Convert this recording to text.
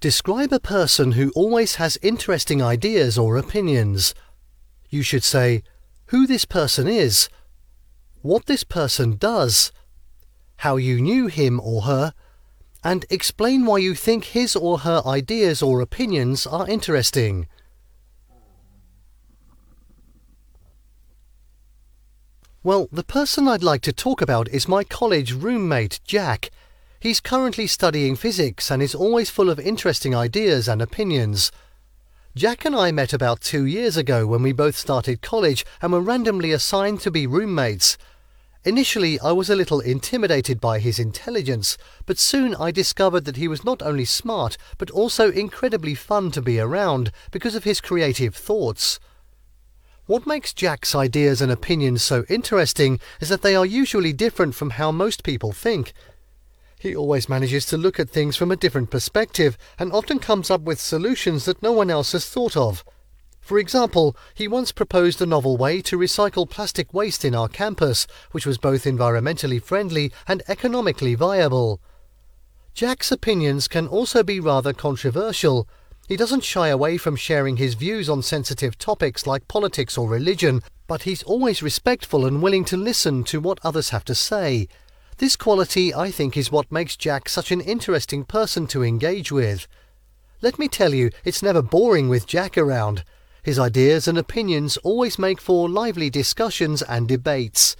Describe a person who always has interesting ideas or opinions. You should say who this person is, what this person does, how you knew him or her, and explain why you think his or her ideas or opinions are interesting. Well, the person I'd like to talk about is my college roommate, Jack. He's currently studying physics and is always full of interesting ideas and opinions. Jack and I met about two years ago when we both started college and were randomly assigned to be roommates. Initially, I was a little intimidated by his intelligence, but soon I discovered that he was not only smart, but also incredibly fun to be around because of his creative thoughts. What makes Jack's ideas and opinions so interesting is that they are usually different from how most people think. He always manages to look at things from a different perspective and often comes up with solutions that no one else has thought of. For example, he once proposed a novel way to recycle plastic waste in our campus, which was both environmentally friendly and economically viable. Jack's opinions can also be rather controversial. He doesn't shy away from sharing his views on sensitive topics like politics or religion, but he's always respectful and willing to listen to what others have to say. This quality, I think, is what makes Jack such an interesting person to engage with. Let me tell you, it's never boring with Jack around. His ideas and opinions always make for lively discussions and debates.